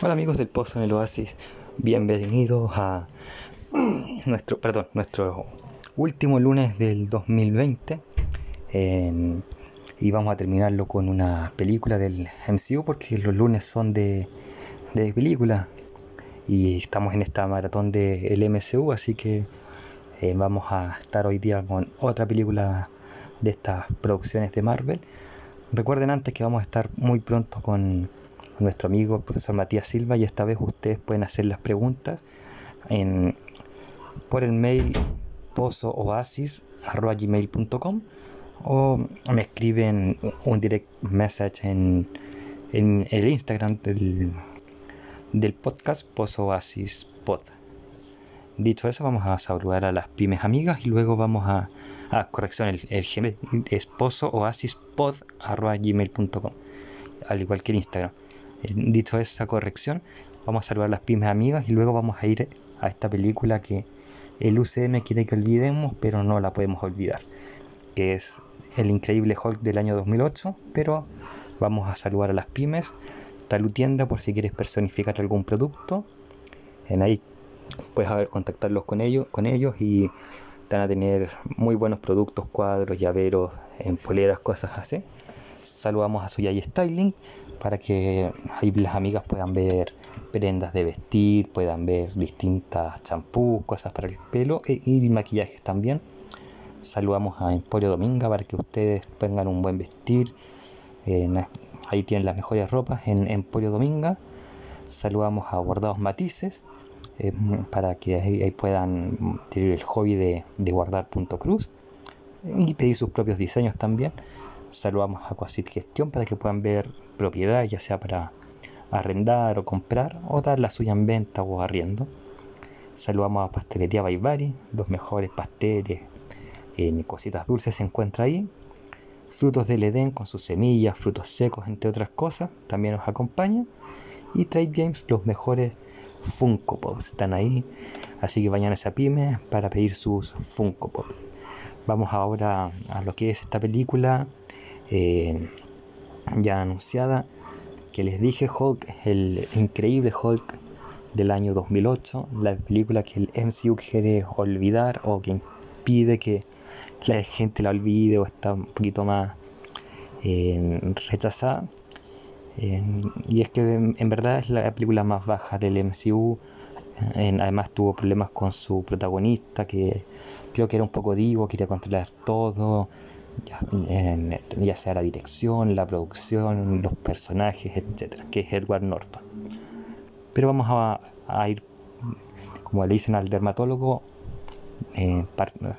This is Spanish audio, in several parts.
Hola amigos del Pozo en el Oasis, bienvenidos a nuestro, perdón, nuestro último lunes del 2020 y vamos a terminarlo con una película del MCU porque los lunes son de, de película y estamos en esta maratón del MCU así que eh, vamos a estar hoy día con otra película de estas producciones de Marvel. Recuerden antes que vamos a estar muy pronto con nuestro amigo el profesor Matías Silva y esta vez ustedes pueden hacer las preguntas en, por el mail pozooasis.gmail.com o me escriben un direct message en, en el Instagram del, del podcast Pozo Pod. Dicho eso, vamos a saludar a las pymes amigas y luego vamos a, a corrección, el, el Gmail es pozooasispod.gmail.com al igual que el Instagram. Dicho esa corrección, vamos a saludar a las pymes amigas y luego vamos a ir a esta película que el UCM quiere que olvidemos, pero no la podemos olvidar, que es el increíble Hulk del año 2008, pero vamos a saludar a las pymes, Talutienda por si quieres personificar algún producto, en ahí puedes ver, contactarlos con ellos, con ellos y van a tener muy buenos productos, cuadros, llaveros, en poleras, cosas así. Saludamos a Suyay Styling para que ahí las amigas puedan ver prendas de vestir, puedan ver distintas champús, cosas para el pelo e, y maquillajes también. Saludamos a Emporio Dominga para que ustedes tengan un buen vestir. ahí tienen las mejores ropas en Emporio Dominga. Saludamos a Bordados Matices eh, para que puedan tener el hobby de guardar punto cruz y pedir sus propios diseños también. Saludamos a Quasit Gestión para que puedan ver propiedad, ya sea para arrendar o comprar, o dar la suya en venta o arriendo. Saludamos a Pastelería Baibari, los mejores pasteles, eh, cositas dulces se encuentra ahí. Frutos del Edén con sus semillas, frutos secos, entre otras cosas, también nos acompaña. Y Trade Games, los mejores Funko Pops, están ahí. Así que vayan a esa pyme para pedir sus Funko Pops. Vamos ahora a lo que es esta película eh, ya anunciada, que les dije Hulk, el increíble Hulk del año 2008, la película que el MCU quiere olvidar o que impide que la gente la olvide o está un poquito más eh, rechazada. Eh, y es que en, verdad es la película más baja del MCU. además tuvo problemas con su protagonista que creo que era un poco divo, quería controlar todo ya, sea la dirección, la producción, los personajes, etcétera, que es Edward Norton. Pero vamos a, ir, como le dicen al dermatólogo, eh,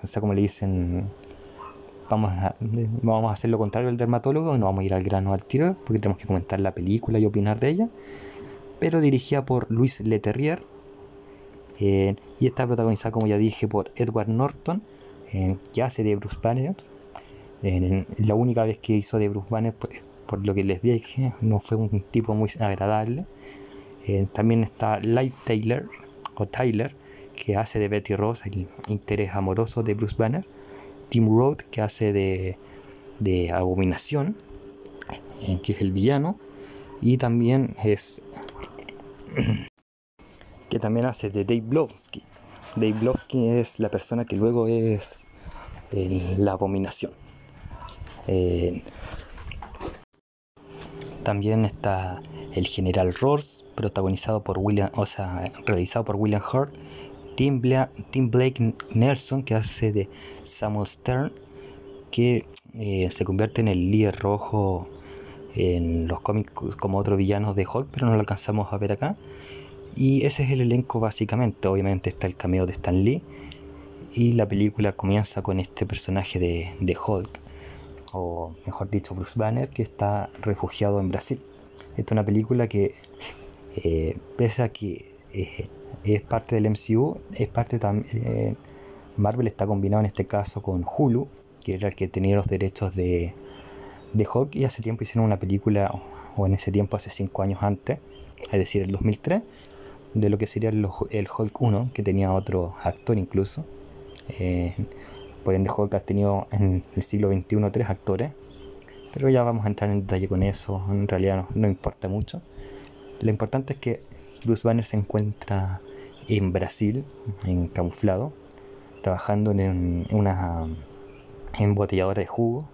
o sea, como le dicen, vamos a, vamos a hacer lo contrario al dermatólogo, no vamos a ir al grano al tiro, porque tenemos que comentar la película y opinar de ella. Pero dirigida por Luis Leterrier, eh, y está protagonizada, como ya dije, por Edward Norton, eh, que hace de Bruce Banner, la única vez que hizo de Bruce Banner, pues, por lo que les dije, no fue un tipo muy agradable. Eh, también está Light Taylor, o Tyler, que hace de Betty Ross, el interés amoroso de Bruce Banner. Tim Roth, que hace de, de Abominación, eh, que es el villano. Y también es. que también hace de Dave Blowski. Dave Blowski es la persona que luego es la abominación. Eh, también está el general Ross, protagonizado por William, o sea, realizado por William Hurt. Tim, Blake Nelson, que hace de Samuel Stern, que eh, se convierte en el líder rojo en los cómics como otro villano de Hulk, pero no lo alcanzamos a ver acá. Y ese es el elenco básicamente. Obviamente está el cameo de Stan Lee. Y la película comienza con este personaje de, de Hulk o mejor dicho Bruce Banner, que está refugiado en Brasil. Esta es una película que, eh, pese a que eh, es parte del MCU, es parte también... Eh, Marvel está combinado en este caso con Hulu, que era el que tenía los derechos de, de Hulk, y hace tiempo hicieron una película, o en ese tiempo hace 5 años antes, es decir, el 2003, de lo que sería el, Hulk 1, que tenía otro actor incluso. Por ende, Hulk ha tenido en el siglo XXI tres actores. Pero ya vamos a entrar en detalle con eso. En realidad no, importa mucho. Lo importante es que Bruce Banner se encuentra en Brasil, en camuflado, trabajando en una embotelladora de jugo,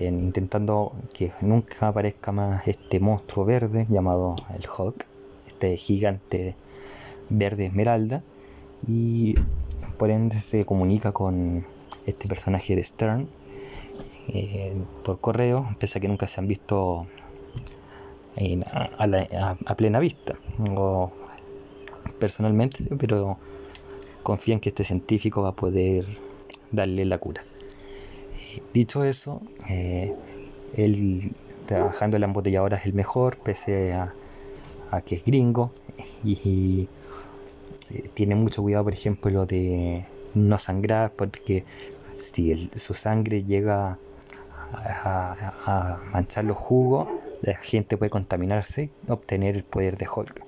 intentando que nunca aparezca más este monstruo verde llamado el Hulk, este gigante verde esmeralda, y por ende se comunica con este personaje de Stern eh, por correo, pese a que nunca se han visto a, plena vista personalmente, pero confían que este científico va a poder darle la cura. Dicho eso, eh, él trabajando en la embotelladora es el mejor, pese a, que es gringo y, eh, tiene mucho cuidado, por ejemplo, lo de no sangrar, porque si su sangre llega a, manchar los jugos, la gente puede contaminarse, obtener el poder de Hulk.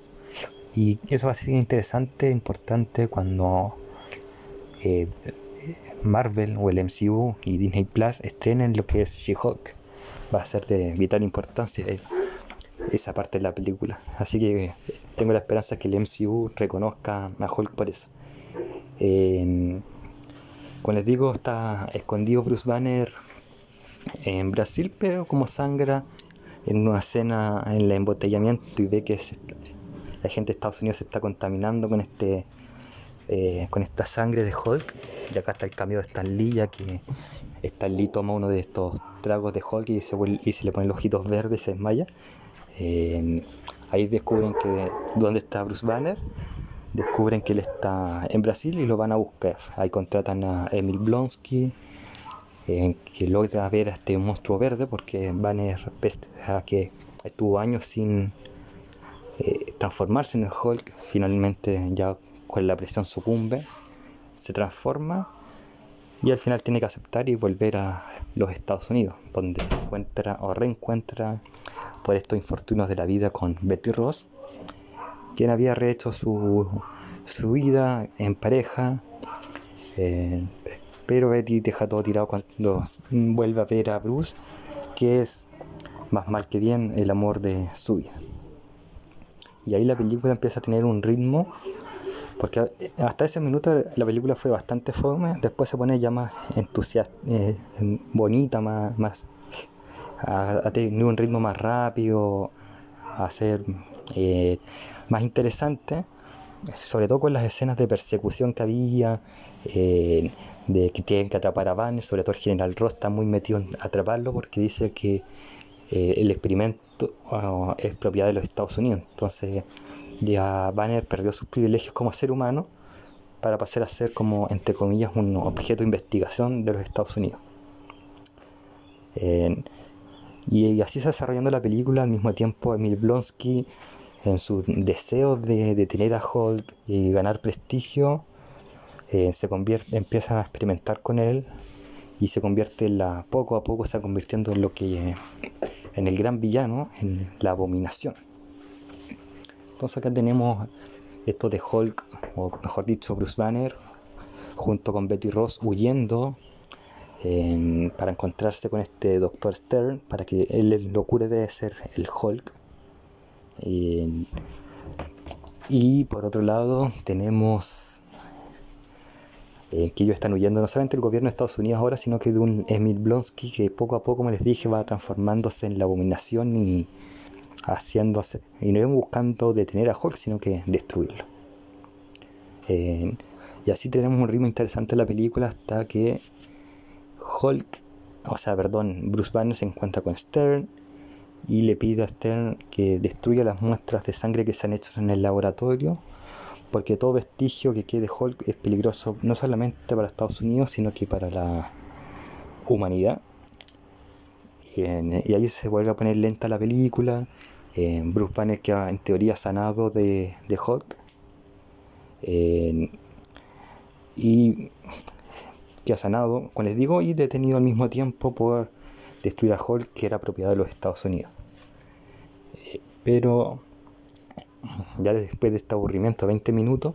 Y eso va a ser interesante, importante cuando eh, Marvel o el MCU y Disney Plus estrenen lo que es She-Hulk. Va a ser de vital importancia esa parte de la película. Así que eh, tengo la esperanza que el MCU reconozca a Hulk por eso. como les digo, está escondido Bruce Banner en Brasil, pero como sangra en una escena en el embotellamiento y ve que la gente de Estados Unidos se está contaminando con este eh, con esta sangre de Hulk. Y acá está el cambio de Stan Lee, ya que Stan Lee toma uno de estos tragos de Hulk y se, y se le ponen los ojitos verdes y se desmaya. Eh, ahí descubren que dónde está Bruce Banner. Descubren que él está en Brasil y lo van a buscar. Ahí contratan a Emil Blonsky, eh, que logra ver a este monstruo verde porque Banner, a que estuvo años sin transformarse en el Hulk, finalmente ya con la presión sucumbe, se transforma y al final tiene que aceptar y volver a los Estados Unidos, donde se encuentra o reencuentra por estos infortunios de la vida con Betty Ross, quien había rehecho su, su vida en pareja, eh, pero Betty deja todo tirado cuando vuelve a ver a Bruce, que es más mal que bien el amor de su vida. Y ahí la película empieza a tener un ritmo porque hasta ese minuto la película fue bastante fome, después se pone ya más entusiasta, eh, bonita, más, más a, tener un ritmo más rápido, a ser eh, más interesante, sobre todo con las escenas de persecución que había, eh, de que tienen que atrapar a Van, sobre todo el general Ross está muy metido en atraparlo porque dice que el experimento ah, es propiedad de los Estados Unidos, entonces ya Banner perdió sus privilegios como ser humano para pasar a ser como, entre comillas, un objeto de investigación de los Estados Unidos. Y, así se desarrollando la película, al mismo tiempo Emil Blonsky, en su deseo de detener a Hulk y ganar prestigio, eh, se convierte, empieza a experimentar con él y se convierte en la, poco a poco se convirtiendo en lo que en el gran villano, en la abominación. Entonces acá tenemos esto de Hulk, o mejor dicho Bruce Banner, junto con Betty Ross huyendo em, para encontrarse con este Doctor Stern, para que él lo cure de ser el Hulk. Em, y por otro lado tenemos eh, que ellos están huyendo no solamente del gobierno de Estados Unidos ahora, sino que de un Emil Blonsky que poco a poco, como les dije, va transformándose en la abominación y haciéndose, y no buscando detener a Hulk, sino que destruirlo. Eh, y así tenemos un ritmo interesante en la película hasta que Hulk, o sea, perdón, Bruce Banner se encuentra con Stern y le pide a Stern que destruya las muestras de sangre que se han hecho en el laboratorio, porque todo vestigio que quede Hulk es peligroso no solamente para Estados Unidos, sino que para la humanidad. Y, ahí se vuelve a poner lenta la película Bruce Banner que en teoría sanado de, Hulk. Eh, y que ha sanado, como les digo, y detenido al mismo tiempo por destruir a Hulk, que era propiedad de los Estados Unidos. Eh, pero ya después de este aburrimiento, 20 minutos,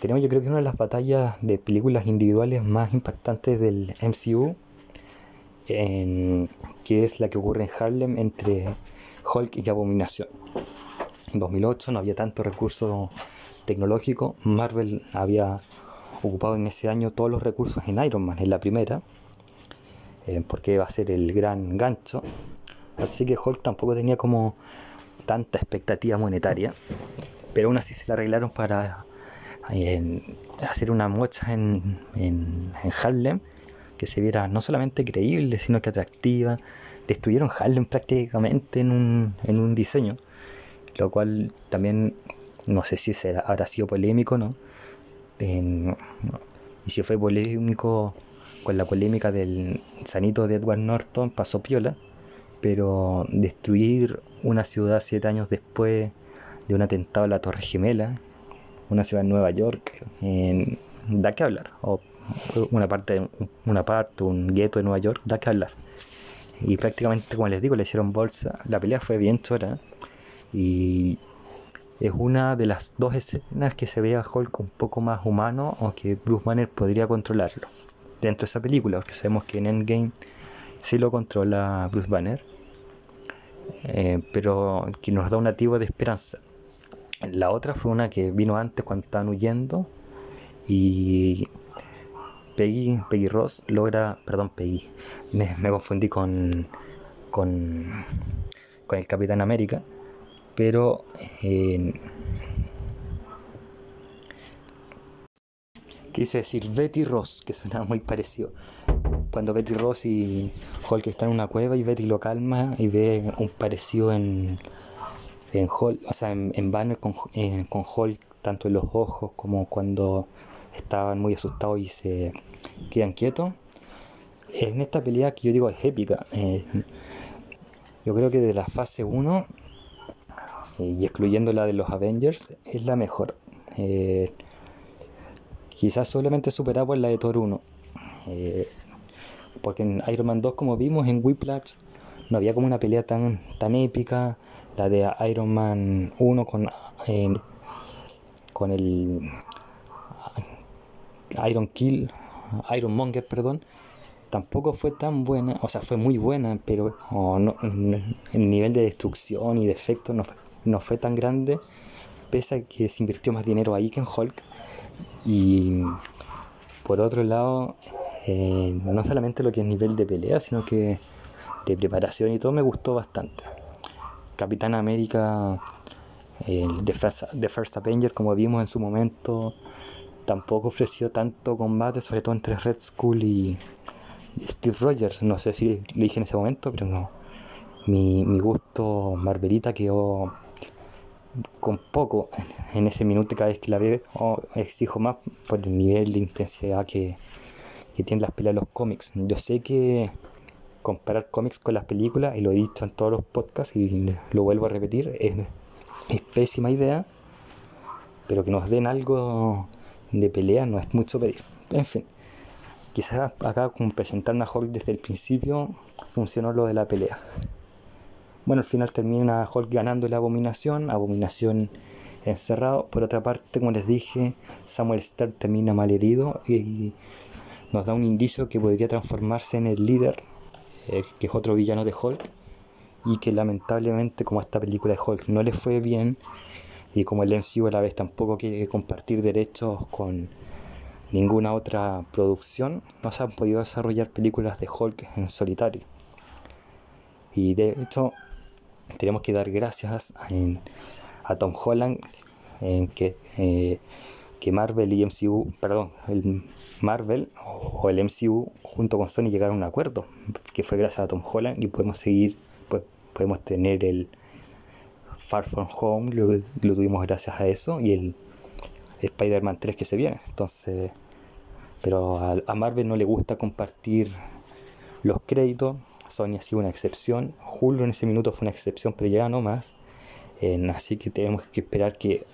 tenemos yo creo que una de las batallas de películas individuales más impactantes del MCU, que es la que ocurre en Harlem entre Hulk y Abominación. en 2008 no había tanto recurso tecnológico. Marvel había ocupado en ese año todos los recursos en Iron Man, en la primera, eh, porque iba a ser el gran gancho. Así que Hulk tampoco tenía como tanta expectativa monetaria, pero aún así se la arreglaron para hacer una mocha en, en, Harlem que se viera no solamente creíble, sino que atractiva. Destruyeron Harlem prácticamente en un, en un diseño, lo cual también no sé si será, habrá sido polémico, ¿no? Y si fue polémico con la polémica del sanito de Edward Norton, pasó piola, pero destruir una ciudad siete años después de un atentado a la Torre Gemela, una ciudad en Nueva York, da que hablar, o una parte, una parte, un gueto de Nueva York, da que hablar. Y prácticamente, como les digo, le hicieron bolsa. La pelea fue bien chora. Y es una de las dos escenas que se ve a Hulk un poco más humano o que Bruce Banner podría controlarlo dentro de esa película, porque sabemos que en Endgame sí lo controla Bruce Banner, eh, pero que nos da un atisbo de esperanza. La otra fue una que vino antes cuando estaban huyendo y Peggy, Peggy Ross logra, perdón, Peggy, me, confundí con, con, con, el Capitán América, pero eh, quise decir Betty Ross, que suena muy parecido. Cuando Betty Ross y Hulk están en una cueva y Betty lo calma y ve un parecido en, en Hulk, o sea, en, Banner con, con Hulk, tanto en los ojos como cuando estaban muy asustados y se quedan quietos. En esta pelea que yo digo es épica. Eh, yo creo que de la fase 1 y excluyendo la de los Avengers es la mejor. Eh, quizás solamente superada la de Thor 1. Eh, porque en Iron Man 2 como vimos en Whiplash no había como una pelea tan, tan épica. La de Iron Man 1 con, con el Iron Kill, Iron Monger, perdón, tampoco fue tan buena, o sea, fue muy buena, pero el nivel de destrucción y de efectos no, fue tan grande, pese a que se invirtió más dinero ahí que en Hulk. Y por otro lado, eh, no solamente lo que es nivel de pelea, sino que de preparación y todo me gustó bastante. Capitán América, el The First Avenger, como vimos en su momento, tampoco ofreció tanto combate, sobre todo entre Red Skull y, Steve Rogers. No sé si lo dije en ese momento, pero no. Mi, gusto Marvelita quedó con poco en ese minuto cada vez que la veo exijo más por el nivel de intensidad que, que tienen las peleas de los cómics. Yo sé que comparar cómics con las películas, y lo he dicho en todos los podcasts y lo vuelvo a repetir, es, es pésima idea, pero que nos den algo de pelea no es mucho pedir. En fin, quizás acá con presentar Hulk desde el principio funcionó lo de la pelea. Bueno, al final termina Hulk ganando la abominación, abominación encerrado. Por otra parte, como les dije, Samuel Stern termina mal herido y nos da un indicio que podría transformarse en el líder, eh, que es otro villano de Hulk, y que lamentablemente como esta película de Hulk no le fue bien, y como el MCU a la vez tampoco quiere compartir derechos con ninguna otra producción, no se han podido desarrollar películas de Hulk en solitario. Y de hecho, tenemos que dar gracias a, Tom Holland en que, eh, Marvel y MCU, perdón, el Marvel o el MCU junto con Sony llegaron a un acuerdo, que fue gracias a Tom Holland y podemos seguir, pues, podemos tener el Far From Home lo, tuvimos gracias a eso y el Spider-Man 3 que se viene. Entonces, pero a, Marvel no le gusta compartir los créditos. Sony ha sido una excepción. Julio en ese minuto fue una excepción, pero ya no más. así que tenemos que esperar que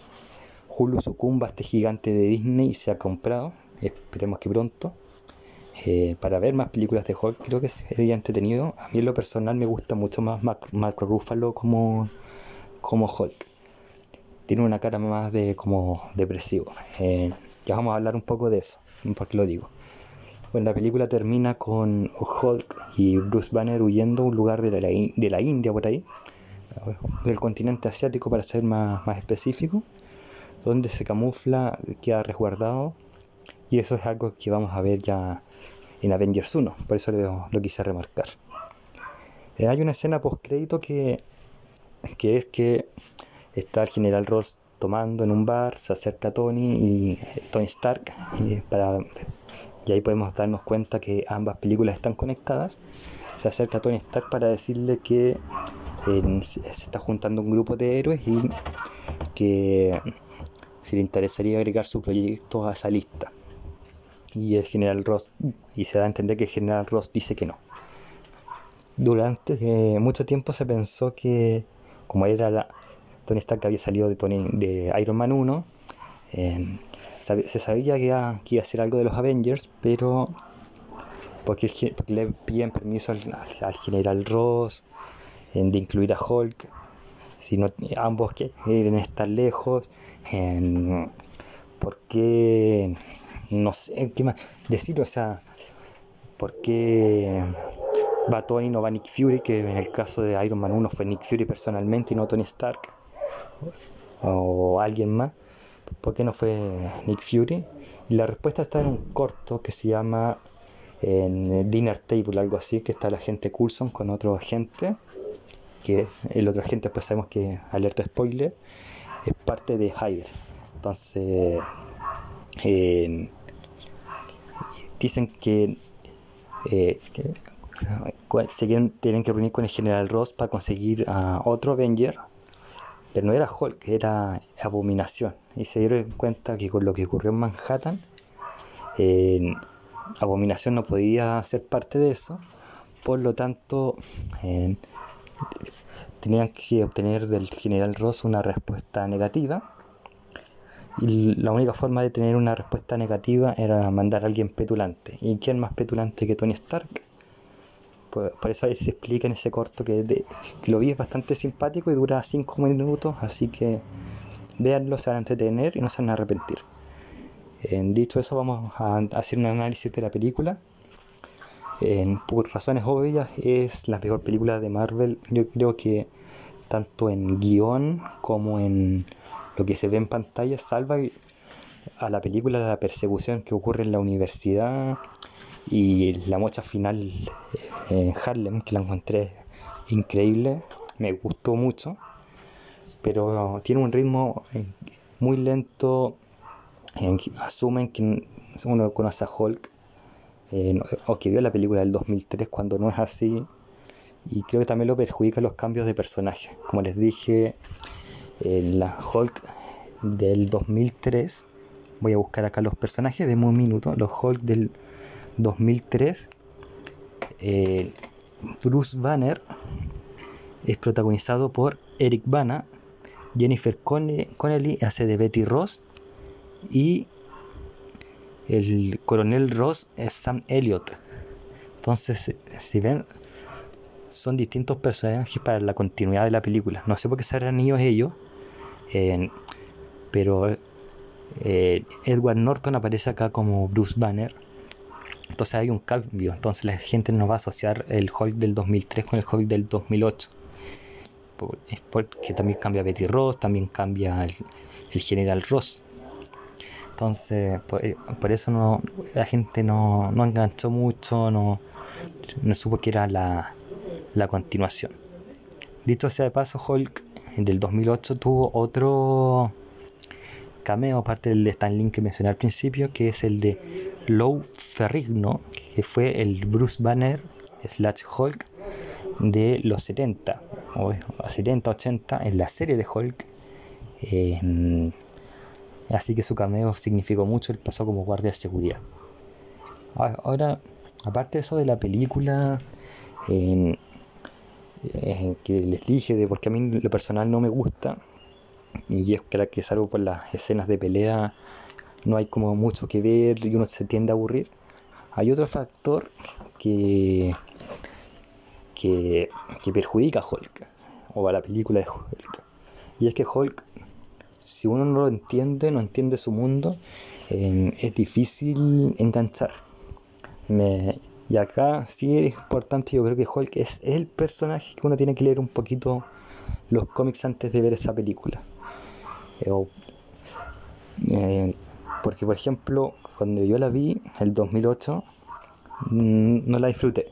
Hulu sucumba a este gigante de Disney y sea comprado. Esperemos que pronto. Eh, para ver más películas de Hulk creo que sería entretenido. A mí en lo personal me gusta mucho más Marco Ruffalo como como Hulk. Tiene una cara más de como depresivo. Eh, ya vamos a hablar un poco de eso, porque lo digo. Bueno, la película termina con Hulk y Bruce Banner huyendo a un lugar de la, de la India por ahí. del continente asiático para ser más, más específico, donde se camufla, queda resguardado y eso es algo que vamos a ver ya en Avengers 1, por eso lo, lo quise remarcar. Eh, hay una escena post crédito que, que es que está el general Ross tomando en un bar, se acerca a Tony y Tony Stark y, para, y ahí podemos darnos cuenta que ambas películas están conectadas. Se acerca a Tony Stark para decirle que se está juntando un grupo de héroes y que si le interesaría agregar su proyecto a esa lista. Y el general Ross, y se da a entender que el general Ross dice que no. Durante eh, mucho tiempo se pensó que, como era la, Tony Stark había salido de, Tony, de Iron Man 1, se sabía que iba, a hacer algo de los Avengers, pero porque, le piden permiso al general Ross, de incluir a Hulk, si no, ambos quieren estar lejos, en, ¿por qué? No sé, ¿qué más decir? O sea, ¿por qué va Tony no va Nick Fury? Que en el caso de Iron Man 1 fue Nick Fury personalmente y no Tony Stark, o alguien más. ¿Por qué no fue Nick Fury? Y la respuesta está en un corto que se llama en Dinner Table, algo así, que está la gente Coulson con otro agente que el otro agente, pues sabemos que, alerta spoiler, es parte de Hyder. Entonces, eh, dicen que, eh, se tienen que reunir con el general Ross para conseguir a otro Avenger, pero no era Hulk, era Abominación. Y se dieron cuenta que con lo que ocurrió en Manhattan, eh, Abominación no podía ser parte de eso, por lo tanto, tenían que obtener del general Ross una respuesta negativa. Y la única forma de tener una respuesta negativa era mandar a alguien petulante. ¿Y quién más petulante que Tony Stark? Por eso ahí se explica en ese corto que, lo vi es bastante simpático y dura 5 minutos, así que véanlo, se van a entretener y no se van a arrepentir. En dicho eso, vamos a hacer un análisis de la película por razones obvias es la mejor película de Marvel. Yo creo que tanto en guion como en lo que se ve en pantalla salva a la película la persecución que ocurre en la universidad y la mocha final en Harlem que la encontré increíble, me gustó mucho, pero tiene un ritmo muy lento, asumen que uno conoce a Hulk eh, o que vio la película del 2003 cuando no es así y creo que también lo perjudica los cambios de personaje. Como les dije en la Hulk del 2003 voy a buscar acá los personajes de un minuto los Hulk del 2003 eh, Bruce Banner es protagonizado por Eric Bana Jennifer Connelly hace de Betty Ross y el coronel Ross es Sam Elliott. Entonces, si ven, son distintos personajes para la continuidad de la película. No sé por qué serán ellos ellos, pero eh, Edward Norton aparece acá como Bruce Banner. Entonces hay un cambio. Entonces la gente no va a asociar el Hulk del 2003 con el Hulk del 2008. Porque también cambia Betty Ross, también cambia el General Ross. Entonces, eh, por, eso no, la gente no, no, enganchó mucho, no, no supo que era la, la continuación. Dicho sea de paso, Hulk del 2008 tuvo otro cameo, aparte del Stan Link que mencioné al principio, que es el de Lou Ferrigno, que fue el Bruce Banner slash Hulk de los 70, o 70, 80, en la serie de Hulk. Eh, Así que su cameo significó mucho, él pasó como guardia de seguridad. Ahora, aparte de eso de la película, que les dije de porque a mí lo personal no me gusta, y es que salvo por las escenas de pelea no hay como mucho que ver y uno se tiende a aburrir. Hay otro factor que, que, que perjudica a Hulk, o a la película de Hulk. Y es que Hulk si uno no lo entiende, no entiende su mundo, es difícil enganchar. y acá sí es importante, yo creo que Hulk es el personaje que uno tiene que leer un poquito los cómics antes de ver esa película. Eh, eh, porque, por ejemplo, cuando yo la vi, el 2008, mm, no la disfruté.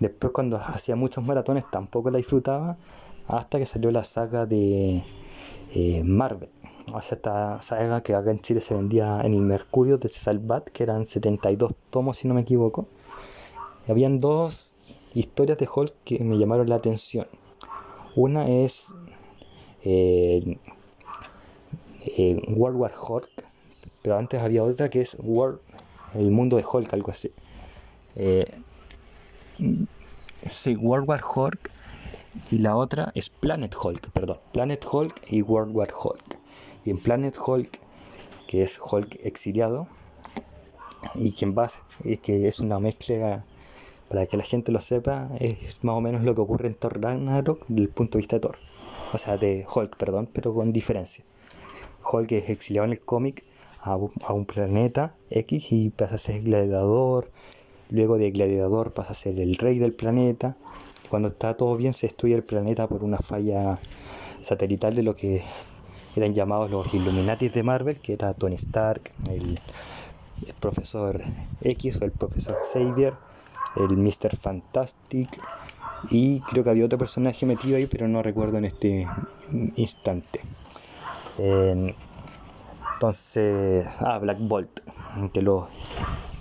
Después, cuando hacía muchos maratones, tampoco la disfrutaba, hasta que salió la saga de eh, Marvel. O sea, esta saga que acá en Chile se vendía en el Mercurio de Salvat, que eran 72 tomos, si no me equivoco. habían dos historias de Hulk que me llamaron la atención. Una es eh, eh, World War Hulk, pero antes había otra que es World, el mundo de Hulk, algo así. Eh, sí, World War Hulk y la otra es Planet Hulk, perdón, Planet Hulk y World War Hulk. Y en Planet Hulk, que es Hulk exiliado, y quien va, que es una mezcla para que la gente lo sepa, es más o menos lo que ocurre en Thor Ragnarok desde el punto de vista de Thor. O sea, de Hulk, perdón, pero con diferencia. Hulk es exiliado en el cómic a, un planeta X y pasa a ser gladiador. Luego de gladiador pasa a ser el rey del planeta. cuando está todo bien se destruye el planeta por una falla satelital de lo que eran llamados los Illuminatis de Marvel, que era Tony Stark, el, el profesor X o el profesor Xavier, el Mr. Fantastic y creo que había otro personaje metido ahí, pero no recuerdo en este instante. Entonces, ah, Black Bolt, de los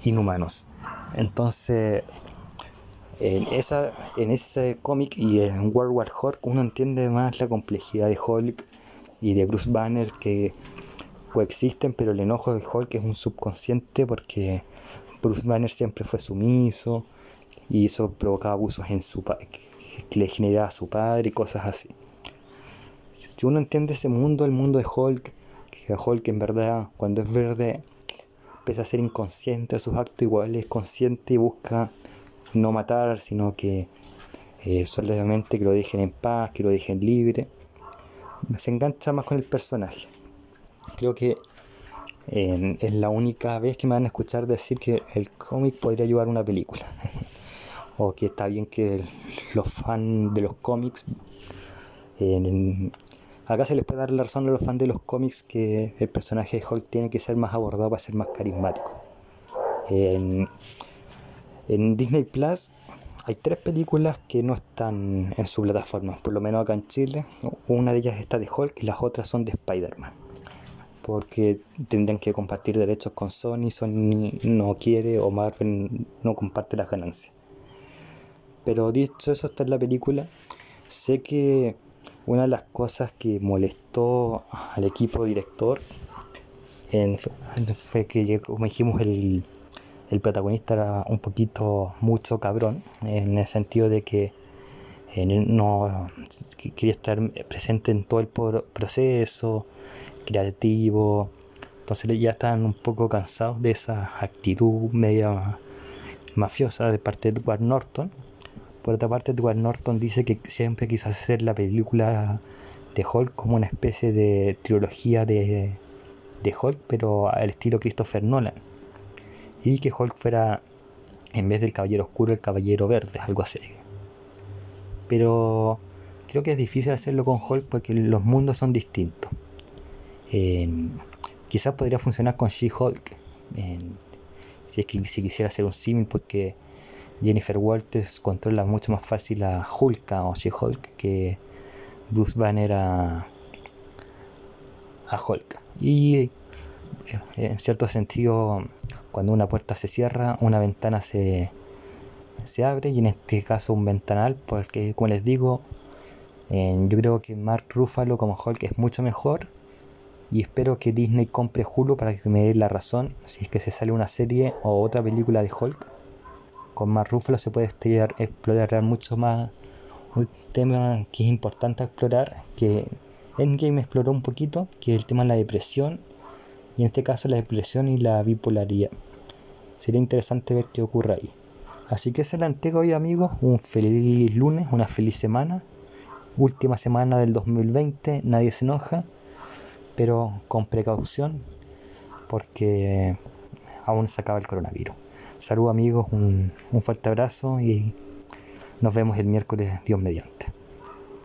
inhumanos. Entonces, en, esa, en ese cómic y en World War Hulk uno entiende más la complejidad de Hulk y de Bruce Banner que coexisten, pero el enojo de Hulk es un subconsciente porque Bruce Banner siempre fue sumiso, y eso provocaba abusos en su que le generaba a su padre y cosas así. Si uno entiende ese mundo, el mundo de Hulk, que Hulk en verdad cuando es verde empieza a ser inconsciente a sus actos, igual es consciente y busca no matar, sino que eh, solamente que lo dejen en paz, que lo dejen libre. Se engancha más con el personaje. Creo que es la única vez que me van a escuchar decir que el cómic podría ayudar a una película. o que está bien que los fans de los cómics acá se les puede dar la razón a los fans de los cómics que el personaje de Hulk tiene que ser más abordado para ser más carismático en, Disney Plus hay tres películas que no están en su plataforma, por lo menos acá en Chile. Una de ellas está de Hulk y las otras son de Spider-Man. Porque tendrían que compartir derechos con Sony, Sony no quiere o Marvel no comparte las ganancias. Pero dicho eso, está en la película. Sé que una de las cosas que molestó al equipo director fue que, como dijimos, el, protagonista era un poquito mucho cabrón, en el sentido de que no quería estar presente en todo el proceso creativo. Entonces ya estaban un poco cansados de esa actitud media mafiosa de parte de Edward Norton por otra parte, Edward Norton dice que siempre quiso hacer la película de Hulk como una especie de trilogía de, de Hulk, pero al estilo Christopher Nolan. Y que Hulk fuera, en vez del caballero oscuro, el caballero verde, algo así. Pero creo que es difícil hacerlo con Hulk porque los mundos son distintos. quizás podría funcionar con She-Hulk. si es que si quisiera hacer un símil porque Jennifer Walters controla mucho más fácil a Hulk o She-Hulk que Bruce Banner a, a Hulk. Y eh, en cierto sentido, cuando una puerta se cierra, una ventana se, se abre y en este caso un ventanal, porque como les digo, yo creo que Mark Ruffalo como Hulk es mucho mejor y espero que Disney compre Hulu para que me dé la razón si es que se sale una serie o otra película de Hulk con más rúfalo se puede explorar mucho más un tema que es importante explorar, que Endgame exploró un poquito, que es el tema de la depresión, y en este caso la depresión y la bipolaridad. Sería interesante ver qué ocurre ahí. Así que se la entrego hoy amigos, un feliz lunes, una feliz semana, última semana del 2020, nadie se enoja, pero con precaución, porque aún se acaba el coronavirus. Saludos amigos, un, un fuerte abrazo y nos vemos el miércoles, Dios mediante.